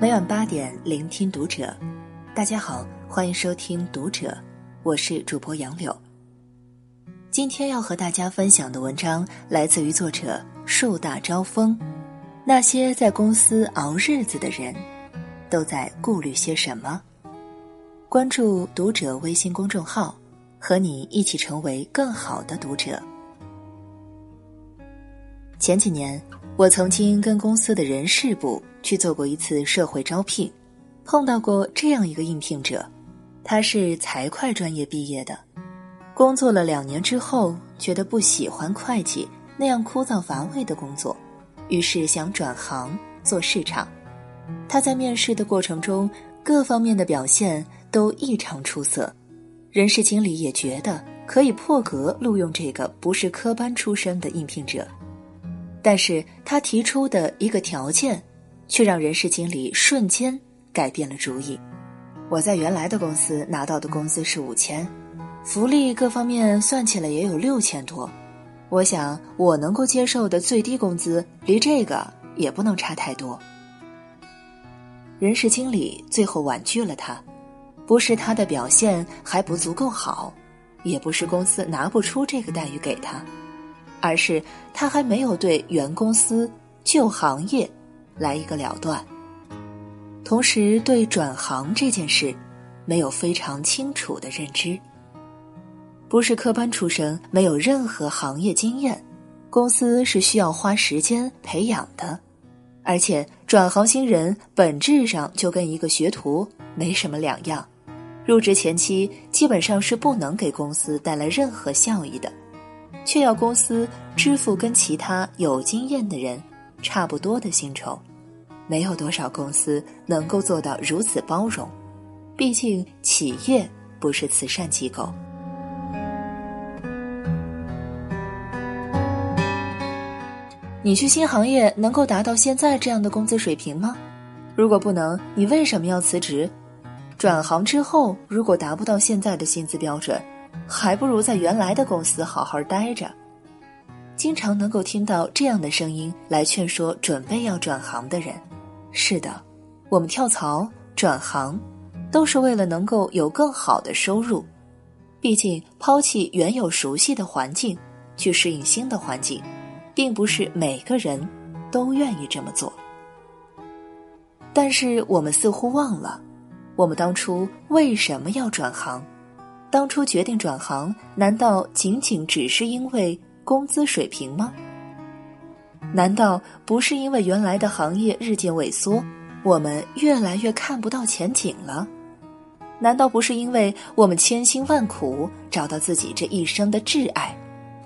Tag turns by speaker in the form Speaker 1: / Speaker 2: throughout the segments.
Speaker 1: 每晚八点，聆听读者。大家好，欢迎收听《读者》，我是主播杨柳。今天要和大家分享的文章来自于作者树大招风。那些在公司熬日子的人，都在顾虑些什么？关注《读者》微信公众号，和你一起成为更好的读者。前几年，我曾经跟公司的人事部。去做过一次社会招聘，碰到过这样一个应聘者，他是财会专业毕业的，工作了两年之后，觉得不喜欢会计那样枯燥乏味的工作，于是想转行做市场。他在面试的过程中，各方面的表现都异常出色，人事经理也觉得可以破格录用这个不是科班出身的应聘者，但是他提出的一个条件。却让人事经理瞬间改变了主意。我在原来的公司拿到的工资是五千，福利各方面算起来也有六千多。我想我能够接受的最低工资离这个也不能差太多。人事经理最后婉拒了他，不是他的表现还不足够好，也不是公司拿不出这个待遇给他，而是他还没有对原公司旧行业。来一个了断，同时对转行这件事没有非常清楚的认知。不是科班出身，没有任何行业经验，公司是需要花时间培养的。而且转行新人本质上就跟一个学徒没什么两样，入职前期基本上是不能给公司带来任何效益的，却要公司支付跟其他有经验的人差不多的薪酬。没有多少公司能够做到如此包容，毕竟企业不是慈善机构。你去新行业能够达到现在这样的工资水平吗？如果不能，你为什么要辞职？转行之后，如果达不到现在的薪资标准，还不如在原来的公司好好待着。经常能够听到这样的声音来劝说准备要转行的人。是的，我们跳槽转行，都是为了能够有更好的收入。毕竟抛弃原有熟悉的环境，去适应新的环境，并不是每个人都愿意这么做。但是我们似乎忘了，我们当初为什么要转行？当初决定转行，难道仅仅只是因为工资水平吗？难道不是因为原来的行业日渐萎缩，我们越来越看不到前景了？难道不是因为我们千辛万苦找到自己这一生的挚爱，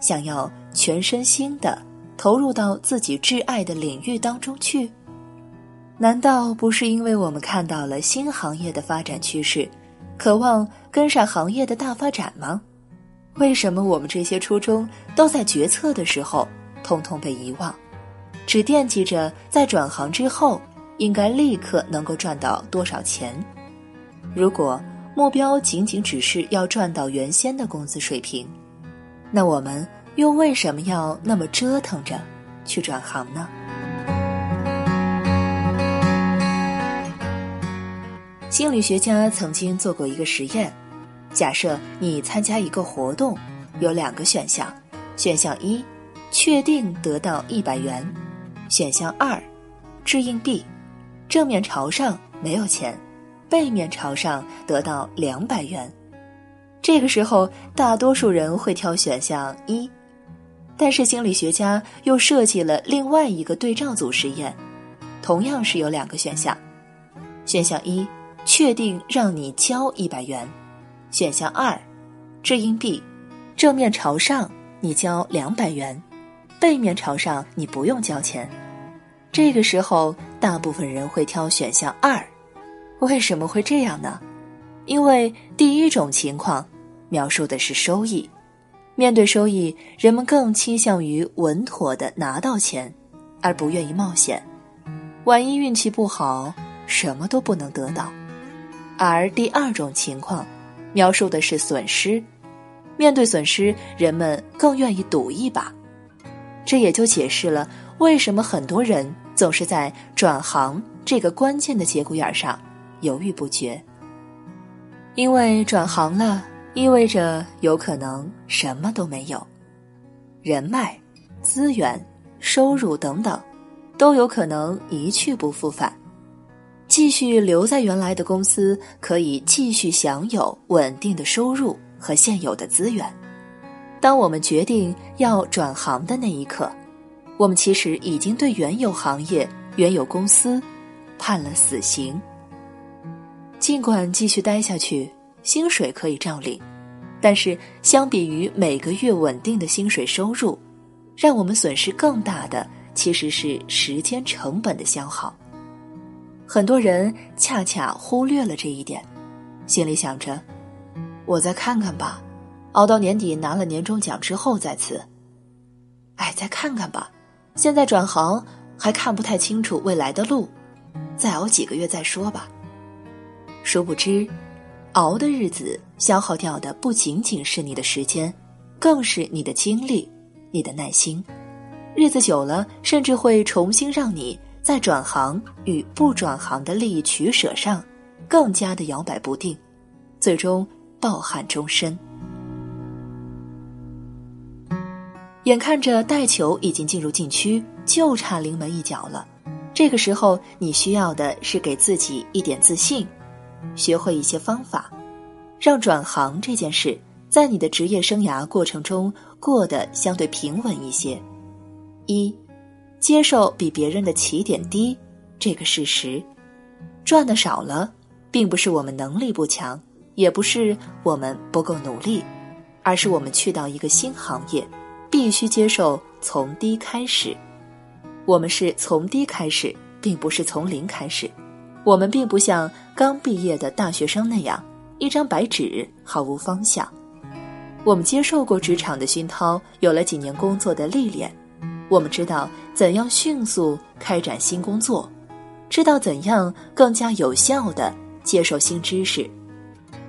Speaker 1: 想要全身心的投入到自己挚爱的领域当中去？难道不是因为我们看到了新行业的发展趋势，渴望跟上行业的大发展吗？为什么我们这些初衷都在决策的时候通通被遗忘？只惦记着在转行之后应该立刻能够赚到多少钱。如果目标仅仅只是要赚到原先的工资水平，那我们又为什么要那么折腾着去转行呢？心理学家曾经做过一个实验：假设你参加一个活动，有两个选项，选项一，确定得到一百元。选项二，掷硬币，正面朝上没有钱，背面朝上得到两百元。这个时候，大多数人会挑选项一，但是心理学家又设计了另外一个对照组实验，同样是有两个选项。选项一，确定让你交一百元；选项二，掷硬币，正面朝上你交两百元，背面朝上你不用交钱。这个时候，大部分人会挑选项二，为什么会这样呢？因为第一种情况描述的是收益，面对收益，人们更倾向于稳妥的拿到钱，而不愿意冒险。万一运气不好，什么都不能得到。而第二种情况描述的是损失，面对损失，人们更愿意赌一把。这也就解释了为什么很多人。总是在转行这个关键的节骨眼上犹豫不决。因为转行了，意味着有可能什么都没有，人脉、资源、收入等等，都有可能一去不复返。继续留在原来的公司，可以继续享有稳定的收入和现有的资源。当我们决定要转行的那一刻，我们其实已经对原有行业、原有公司判了死刑。尽管继续待下去，薪水可以照领，但是相比于每个月稳定的薪水收入，让我们损失更大的其实是时间成本的消耗。很多人恰恰忽略了这一点，心里想着：“我再看看吧，熬到年底拿了年终奖之后再辞。”哎，再看看吧，现在转行还看不太清楚未来的路，再熬几个月再说吧。殊不知，熬的日子消耗掉的不仅仅是你的时间，更是你的精力、你的耐心。日子久了，甚至会重新让你。在转行与不转行的利益取舍上，更加的摇摆不定，最终抱憾终身。眼看着带球已经进入禁区，就差临门一脚了。这个时候，你需要的是给自己一点自信，学会一些方法，让转行这件事在你的职业生涯过程中过得相对平稳一些。一。接受比别人的起点低这个事实，赚的少了，并不是我们能力不强，也不是我们不够努力，而是我们去到一个新行业，必须接受从低开始。我们是从低开始，并不是从零开始。我们并不像刚毕业的大学生那样一张白纸，毫无方向。我们接受过职场的熏陶，有了几年工作的历练。我们知道怎样迅速开展新工作，知道怎样更加有效的接受新知识。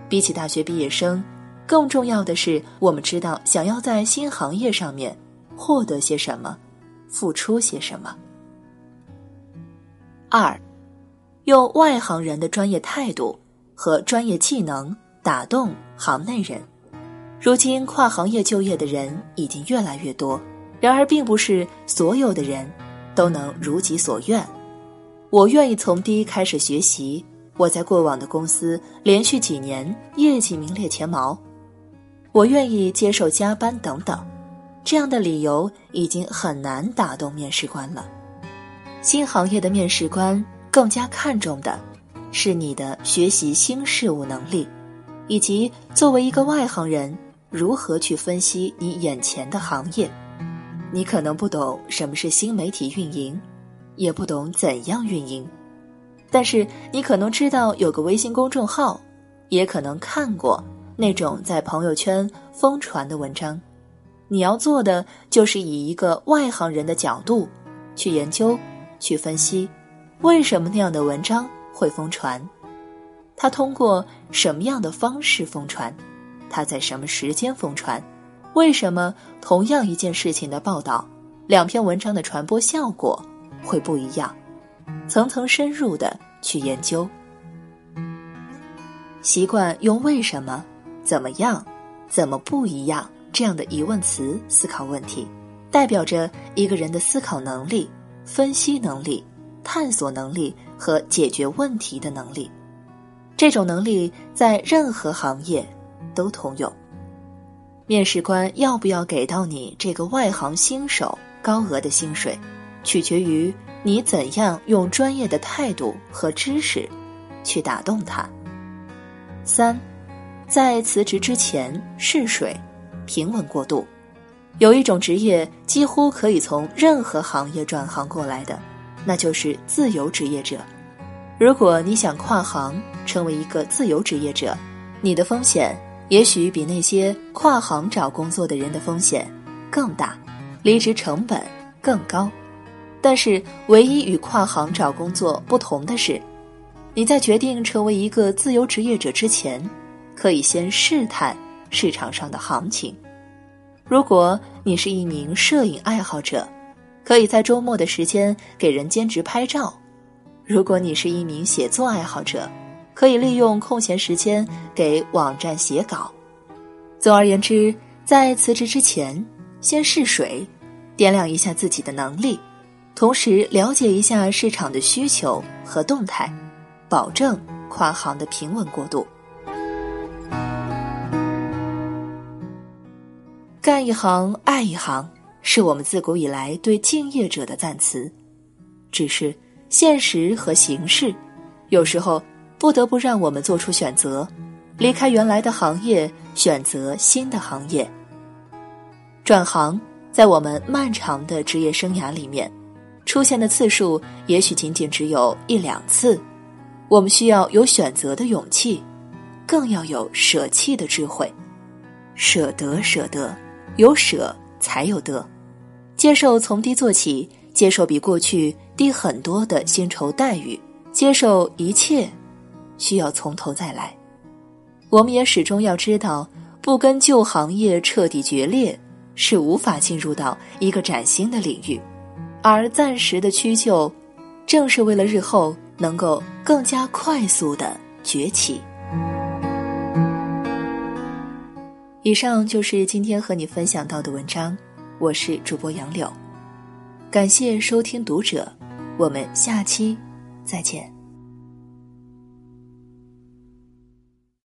Speaker 1: 比起大学毕业生，更重要的是，我们知道想要在新行业上面获得些什么，付出些什么。二，用外行人的专业态度和专业技能打动行内人。如今跨行业就业的人已经越来越多。然而，并不是所有的人都能如己所愿。我愿意从低开始学习。我在过往的公司连续几年业绩名列前茅。我愿意接受加班等等，这样的理由已经很难打动面试官了。新行业的面试官更加看重的是你的学习新事物能力，以及作为一个外行人如何去分析你眼前的行业。你可能不懂什么是新媒体运营，也不懂怎样运营，但是你可能知道有个微信公众号，也可能看过那种在朋友圈疯传的文章。你要做的就是以一个外行人的角度去研究、去分析，为什么那样的文章会疯传，它通过什么样的方式疯传，它在什么时间疯传。为什么同样一件事情的报道，两篇文章的传播效果会不一样？层层深入的去研究，习惯用“为什么”“怎么样”“怎么不一样”这样的疑问词思考问题，代表着一个人的思考能力、分析能力、探索能力和解决问题的能力。这种能力在任何行业都通用。面试官要不要给到你这个外行新手高额的薪水，取决于你怎样用专业的态度和知识去打动他。三，在辞职之前试水，平稳过渡。有一种职业几乎可以从任何行业转行过来的，那就是自由职业者。如果你想跨行成为一个自由职业者，你的风险。也许比那些跨行找工作的人的风险更大，离职成本更高。但是，唯一与跨行找工作不同的是，你在决定成为一个自由职业者之前，可以先试探市场上的行情。如果你是一名摄影爱好者，可以在周末的时间给人兼职拍照；如果你是一名写作爱好者，可以利用空闲时间给网站写稿。总而言之，在辞职之前，先试水，掂量一下自己的能力，同时了解一下市场的需求和动态，保证跨行的平稳过渡。干一行爱一行，是我们自古以来对敬业者的赞词。只是现实和形势，有时候不得不让我们做出选择，离开原来的行业，选择新的行业。转行在我们漫长的职业生涯里面，出现的次数也许仅仅只有一两次。我们需要有选择的勇气，更要有舍弃的智慧，舍得，舍得。有舍才有得，接受从低做起，接受比过去低很多的薪酬待遇，接受一切，需要从头再来。我们也始终要知道，不跟旧行业彻底决裂，是无法进入到一个崭新的领域，而暂时的屈就，正是为了日后能够更加快速的崛起。以上就是今天和你分享到的文章，我是主播杨柳，感谢收听读者，我们下期再见。